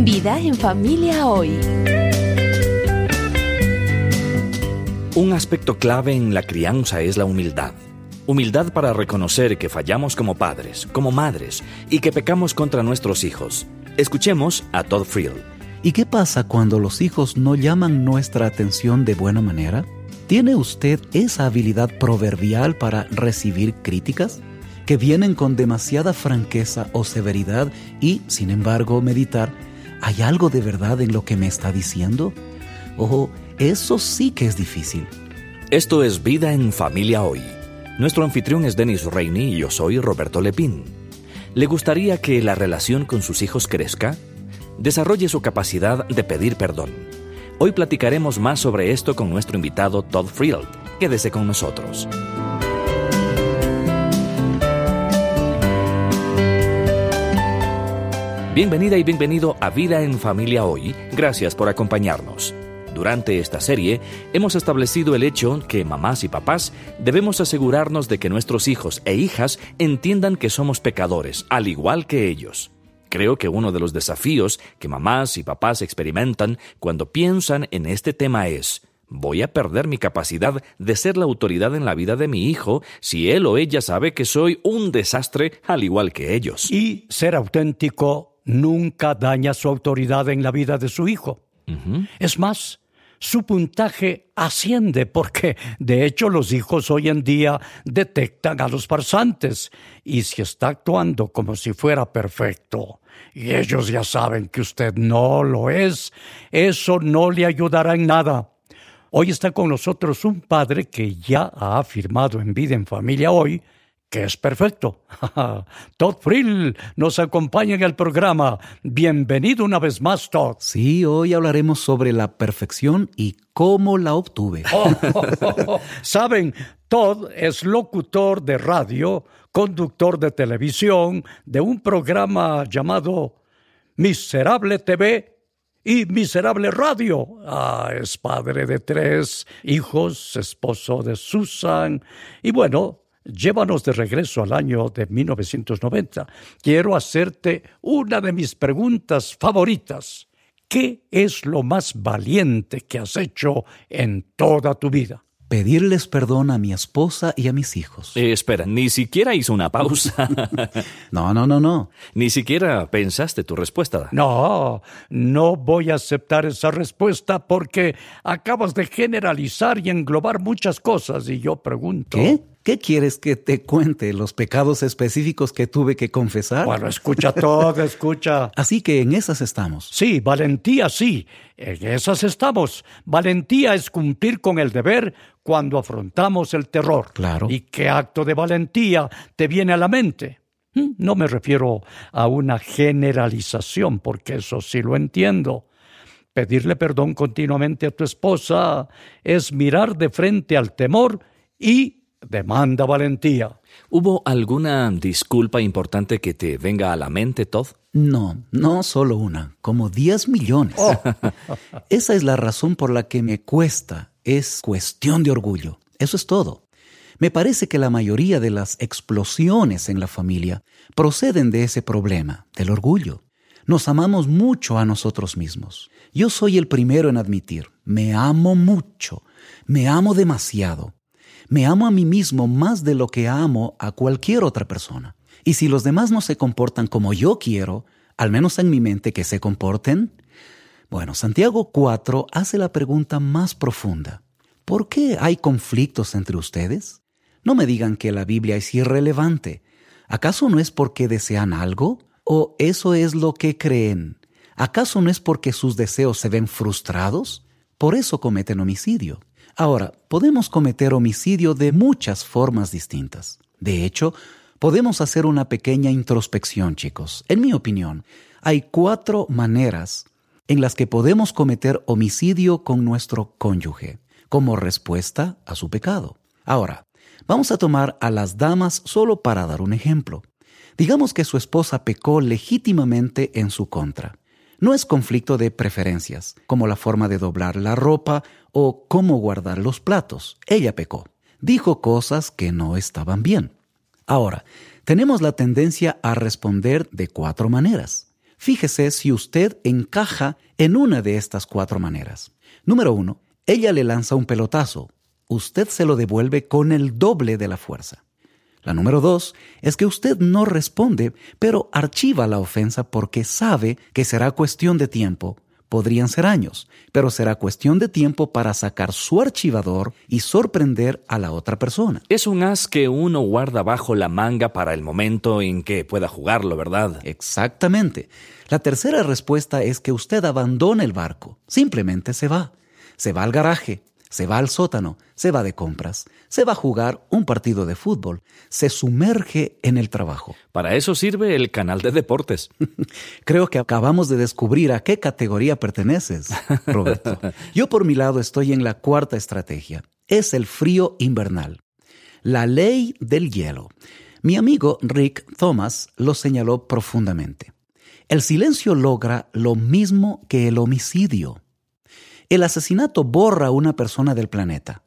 Vida en familia hoy. Un aspecto clave en la crianza es la humildad. Humildad para reconocer que fallamos como padres, como madres, y que pecamos contra nuestros hijos. Escuchemos a Todd Friel. ¿Y qué pasa cuando los hijos no llaman nuestra atención de buena manera? ¿Tiene usted esa habilidad proverbial para recibir críticas? que vienen con demasiada franqueza o severidad y, sin embargo, meditar, ¿hay algo de verdad en lo que me está diciendo? Ojo, eso sí que es difícil. Esto es Vida en Familia Hoy. Nuestro anfitrión es Denis Reini y yo soy Roberto Lepín. ¿Le gustaría que la relación con sus hijos crezca? Desarrolle su capacidad de pedir perdón. Hoy platicaremos más sobre esto con nuestro invitado Todd Friel. Quédese con nosotros. Bienvenida y bienvenido a Vida en Familia Hoy. Gracias por acompañarnos. Durante esta serie hemos establecido el hecho que mamás y papás debemos asegurarnos de que nuestros hijos e hijas entiendan que somos pecadores, al igual que ellos. Creo que uno de los desafíos que mamás y papás experimentan cuando piensan en este tema es, voy a perder mi capacidad de ser la autoridad en la vida de mi hijo si él o ella sabe que soy un desastre al igual que ellos. Y ser auténtico nunca daña su autoridad en la vida de su hijo. Es más, su puntaje asciende porque, de hecho, los hijos hoy en día detectan a los farsantes y si está actuando como si fuera perfecto y ellos ya saben que usted no lo es, eso no le ayudará en nada. Hoy está con nosotros un padre que ya ha afirmado en vida en familia hoy que es perfecto. Todd Frill nos acompaña en el programa. Bienvenido una vez más, Todd. Sí, hoy hablaremos sobre la perfección y cómo la obtuve. Saben, Todd es locutor de radio, conductor de televisión, de un programa llamado Miserable TV y Miserable Radio. Ah, es padre de tres hijos, esposo de Susan y bueno, Llévanos de regreso al año de 1990. Quiero hacerte una de mis preguntas favoritas. ¿Qué es lo más valiente que has hecho en toda tu vida? pedirles perdón a mi esposa y a mis hijos. Eh, espera, ni siquiera hizo una pausa. no, no, no, no. Ni siquiera pensaste tu respuesta. No, no voy a aceptar esa respuesta porque acabas de generalizar y englobar muchas cosas y yo pregunto. ¿Qué? ¿Qué quieres que te cuente? ¿Los pecados específicos que tuve que confesar? Bueno, escucha todo, escucha. Así que en esas estamos. Sí, valentía sí, en esas estamos. Valentía es cumplir con el deber cuando afrontamos el terror. Claro. ¿Y qué acto de valentía te viene a la mente? ¿Mm? No me refiero a una generalización, porque eso sí lo entiendo. Pedirle perdón continuamente a tu esposa es mirar de frente al temor y demanda valentía. ¿Hubo alguna disculpa importante que te venga a la mente, Todd? No, no solo una, como 10 millones. Oh. Esa es la razón por la que me cuesta. Es cuestión de orgullo. Eso es todo. Me parece que la mayoría de las explosiones en la familia proceden de ese problema, del orgullo. Nos amamos mucho a nosotros mismos. Yo soy el primero en admitir, me amo mucho, me amo demasiado. Me amo a mí mismo más de lo que amo a cualquier otra persona. Y si los demás no se comportan como yo quiero, al menos en mi mente que se comporten, bueno, Santiago 4 hace la pregunta más profunda. ¿Por qué hay conflictos entre ustedes? No me digan que la Biblia es irrelevante. ¿Acaso no es porque desean algo? ¿O eso es lo que creen? ¿Acaso no es porque sus deseos se ven frustrados? Por eso cometen homicidio. Ahora, podemos cometer homicidio de muchas formas distintas. De hecho, podemos hacer una pequeña introspección, chicos. En mi opinión, hay cuatro maneras en las que podemos cometer homicidio con nuestro cónyuge, como respuesta a su pecado. Ahora, vamos a tomar a las damas solo para dar un ejemplo. Digamos que su esposa pecó legítimamente en su contra. No es conflicto de preferencias, como la forma de doblar la ropa o cómo guardar los platos. Ella pecó. Dijo cosas que no estaban bien. Ahora, tenemos la tendencia a responder de cuatro maneras. Fíjese si usted encaja en una de estas cuatro maneras. Número uno, ella le lanza un pelotazo. Usted se lo devuelve con el doble de la fuerza. La número dos es que usted no responde, pero archiva la ofensa porque sabe que será cuestión de tiempo. Podrían ser años, pero será cuestión de tiempo para sacar su archivador y sorprender a la otra persona. Es un as que uno guarda bajo la manga para el momento en que pueda jugarlo, ¿verdad? Exactamente. La tercera respuesta es que usted abandona el barco, simplemente se va. Se va al garaje, se va al sótano, se va de compras, se va a jugar un partido de fútbol, se sumerge en el trabajo. Para eso sirve el canal de deportes. Creo que acabamos de descubrir a qué categoría perteneces, Roberto. Yo por mi lado estoy en la cuarta estrategia. Es el frío invernal. La ley del hielo. Mi amigo Rick Thomas lo señaló profundamente. El silencio logra lo mismo que el homicidio. El asesinato borra a una persona del planeta.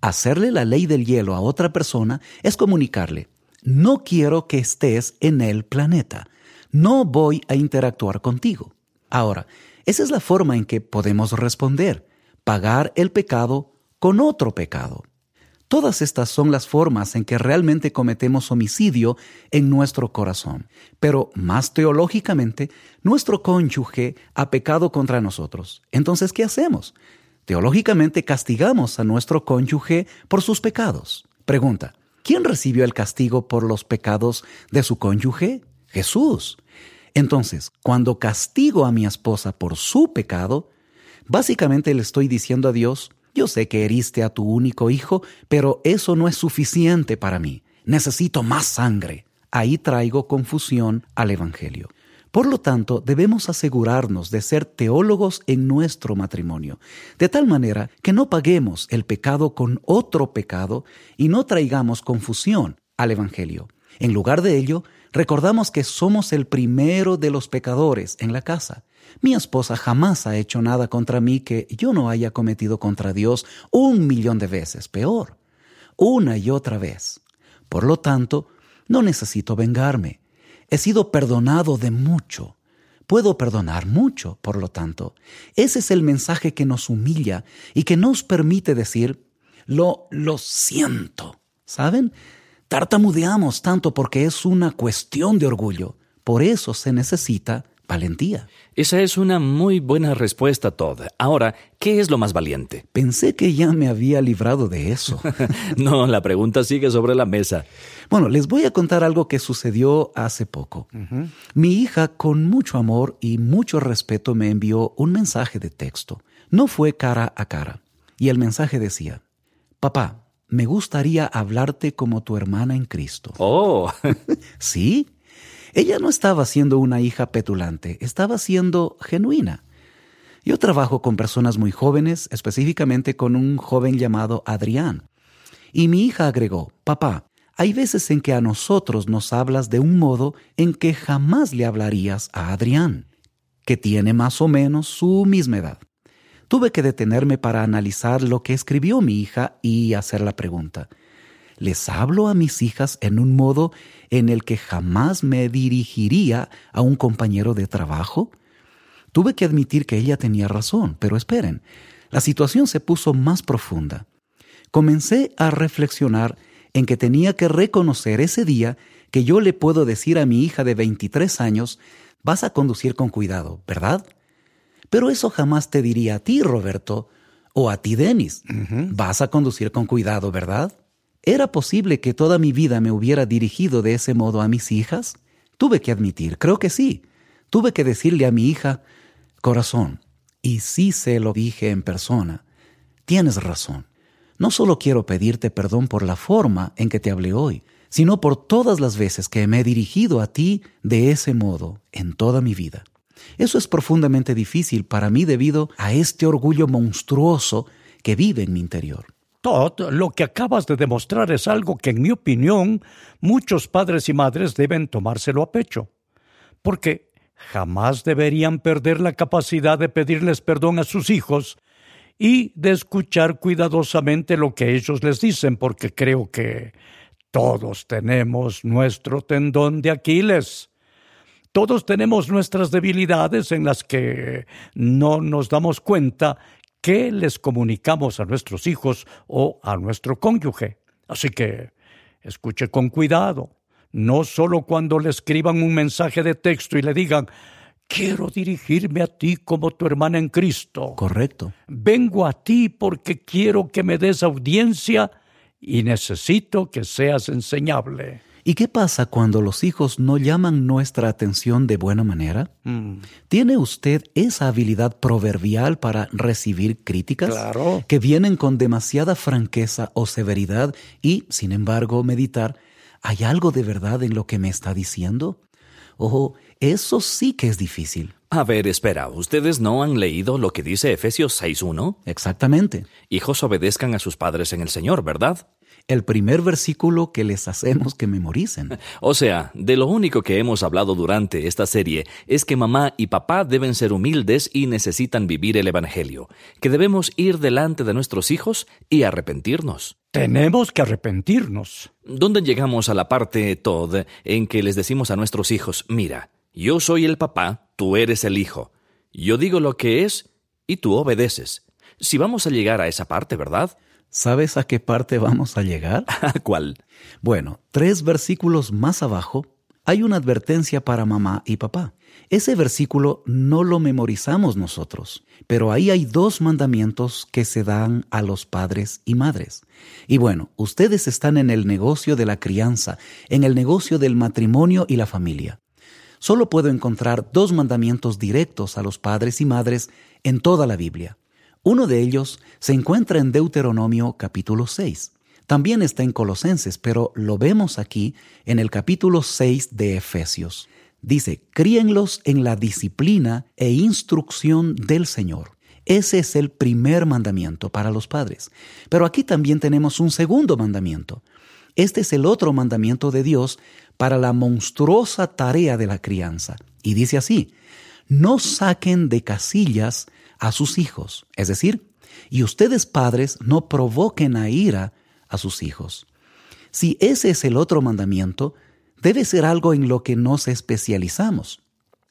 Hacerle la ley del hielo a otra persona es comunicarle, no quiero que estés en el planeta, no voy a interactuar contigo. Ahora, esa es la forma en que podemos responder, pagar el pecado con otro pecado. Todas estas son las formas en que realmente cometemos homicidio en nuestro corazón. Pero más teológicamente, nuestro cónyuge ha pecado contra nosotros. Entonces, ¿qué hacemos? Teológicamente castigamos a nuestro cónyuge por sus pecados. Pregunta, ¿quién recibió el castigo por los pecados de su cónyuge? Jesús. Entonces, cuando castigo a mi esposa por su pecado, básicamente le estoy diciendo a Dios, yo sé que heriste a tu único hijo, pero eso no es suficiente para mí. Necesito más sangre. Ahí traigo confusión al Evangelio. Por lo tanto, debemos asegurarnos de ser teólogos en nuestro matrimonio, de tal manera que no paguemos el pecado con otro pecado y no traigamos confusión al Evangelio. En lugar de ello, recordamos que somos el primero de los pecadores en la casa. Mi esposa jamás ha hecho nada contra mí que yo no haya cometido contra Dios un millón de veces, peor, una y otra vez. Por lo tanto, no necesito vengarme. He sido perdonado de mucho. Puedo perdonar mucho, por lo tanto. Ese es el mensaje que nos humilla y que nos permite decir, lo, lo siento. ¿Saben? Tartamudeamos tanto porque es una cuestión de orgullo. Por eso se necesita valentía. Esa es una muy buena respuesta, Todd. Ahora, ¿qué es lo más valiente? Pensé que ya me había librado de eso. no, la pregunta sigue sobre la mesa. Bueno, les voy a contar algo que sucedió hace poco. Mi hija, con mucho amor y mucho respeto, me envió un mensaje de texto. No fue cara a cara. Y el mensaje decía, Papá, me gustaría hablarte como tu hermana en Cristo. Oh. sí, ella no estaba siendo una hija petulante, estaba siendo genuina. Yo trabajo con personas muy jóvenes, específicamente con un joven llamado Adrián. Y mi hija agregó, papá, hay veces en que a nosotros nos hablas de un modo en que jamás le hablarías a Adrián, que tiene más o menos su misma edad. Tuve que detenerme para analizar lo que escribió mi hija y hacer la pregunta, les hablo a mis hijas en un modo en el que jamás me dirigiría a un compañero de trabajo? Tuve que admitir que ella tenía razón, pero esperen, la situación se puso más profunda. Comencé a reflexionar en que tenía que reconocer ese día que yo le puedo decir a mi hija de 23 años, vas a conducir con cuidado, ¿verdad? Pero eso jamás te diría a ti, Roberto, o a ti, Denis. Vas a conducir con cuidado, ¿verdad? ¿Era posible que toda mi vida me hubiera dirigido de ese modo a mis hijas? Tuve que admitir, creo que sí. Tuve que decirle a mi hija, corazón, y sí se lo dije en persona, tienes razón. No solo quiero pedirte perdón por la forma en que te hablé hoy, sino por todas las veces que me he dirigido a ti de ese modo en toda mi vida. Eso es profundamente difícil para mí debido a este orgullo monstruoso que vive en mi interior. Todd, lo que acabas de demostrar es algo que, en mi opinión, muchos padres y madres deben tomárselo a pecho, porque jamás deberían perder la capacidad de pedirles perdón a sus hijos y de escuchar cuidadosamente lo que ellos les dicen, porque creo que todos tenemos nuestro tendón de Aquiles. Todos tenemos nuestras debilidades en las que no nos damos cuenta que les comunicamos a nuestros hijos o a nuestro cónyuge. Así que escuche con cuidado, no solo cuando le escriban un mensaje de texto y le digan, quiero dirigirme a ti como tu hermana en Cristo. Correcto. Vengo a ti porque quiero que me des audiencia y necesito que seas enseñable. ¿Y qué pasa cuando los hijos no llaman nuestra atención de buena manera? Mm. ¿Tiene usted esa habilidad proverbial para recibir críticas claro. que vienen con demasiada franqueza o severidad y, sin embargo, meditar, ¿hay algo de verdad en lo que me está diciendo? Ojo, eso sí que es difícil. A ver, espera, ¿ustedes no han leído lo que dice Efesios 6.1? Exactamente. Hijos obedezcan a sus padres en el Señor, ¿verdad? El primer versículo que les hacemos que memoricen. O sea, de lo único que hemos hablado durante esta serie es que mamá y papá deben ser humildes y necesitan vivir el Evangelio, que debemos ir delante de nuestros hijos y arrepentirnos. Tenemos que arrepentirnos. ¿Dónde llegamos a la parte, Todd, en que les decimos a nuestros hijos, mira, yo soy el papá, tú eres el hijo. Yo digo lo que es y tú obedeces. Si vamos a llegar a esa parte, ¿verdad? ¿Sabes a qué parte vamos a llegar? ¿A cuál? Bueno, tres versículos más abajo hay una advertencia para mamá y papá. Ese versículo no lo memorizamos nosotros, pero ahí hay dos mandamientos que se dan a los padres y madres. Y bueno, ustedes están en el negocio de la crianza, en el negocio del matrimonio y la familia. Solo puedo encontrar dos mandamientos directos a los padres y madres en toda la Biblia. Uno de ellos se encuentra en Deuteronomio capítulo 6. También está en Colosenses, pero lo vemos aquí en el capítulo 6 de Efesios. Dice, críenlos en la disciplina e instrucción del Señor. Ese es el primer mandamiento para los padres. Pero aquí también tenemos un segundo mandamiento. Este es el otro mandamiento de Dios para la monstruosa tarea de la crianza. Y dice así, no saquen de casillas a sus hijos. Es decir, y ustedes padres no provoquen a ira a sus hijos. Si ese es el otro mandamiento, debe ser algo en lo que nos especializamos.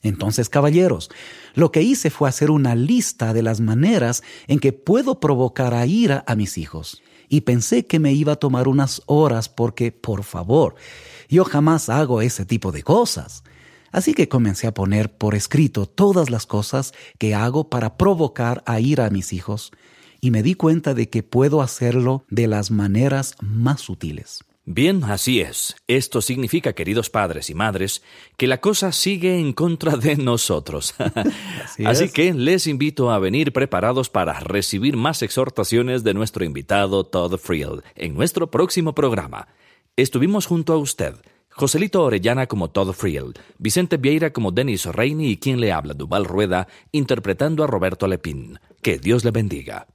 Entonces, caballeros, lo que hice fue hacer una lista de las maneras en que puedo provocar a ira a mis hijos. Y pensé que me iba a tomar unas horas porque, por favor, yo jamás hago ese tipo de cosas. Así que comencé a poner por escrito todas las cosas que hago para provocar a ir a mis hijos y me di cuenta de que puedo hacerlo de las maneras más sutiles. Bien, así es. Esto significa, queridos padres y madres, que la cosa sigue en contra de nosotros. así, así que les invito a venir preparados para recibir más exhortaciones de nuestro invitado Todd Friel en nuestro próximo programa. Estuvimos junto a usted Joselito Orellana como Todd Friel, Vicente Vieira como Denis Reini y quien le habla, Duval Rueda, interpretando a Roberto Lepín. Que Dios le bendiga.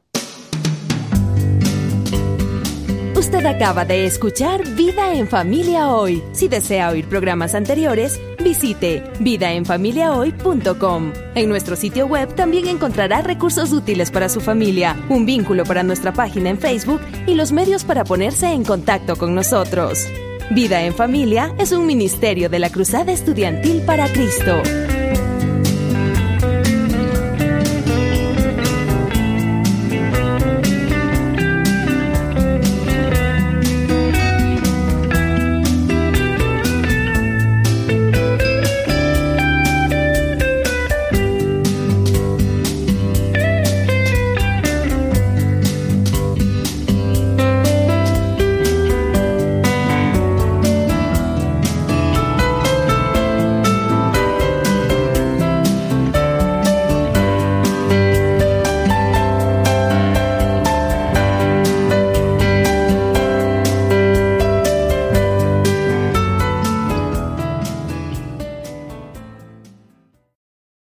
Usted acaba de escuchar Vida en Familia Hoy. Si desea oír programas anteriores, visite vidaenfamiliahoy.com. En nuestro sitio web también encontrará recursos útiles para su familia, un vínculo para nuestra página en Facebook y los medios para ponerse en contacto con nosotros. Vida en Familia es un ministerio de la Cruzada Estudiantil para Cristo.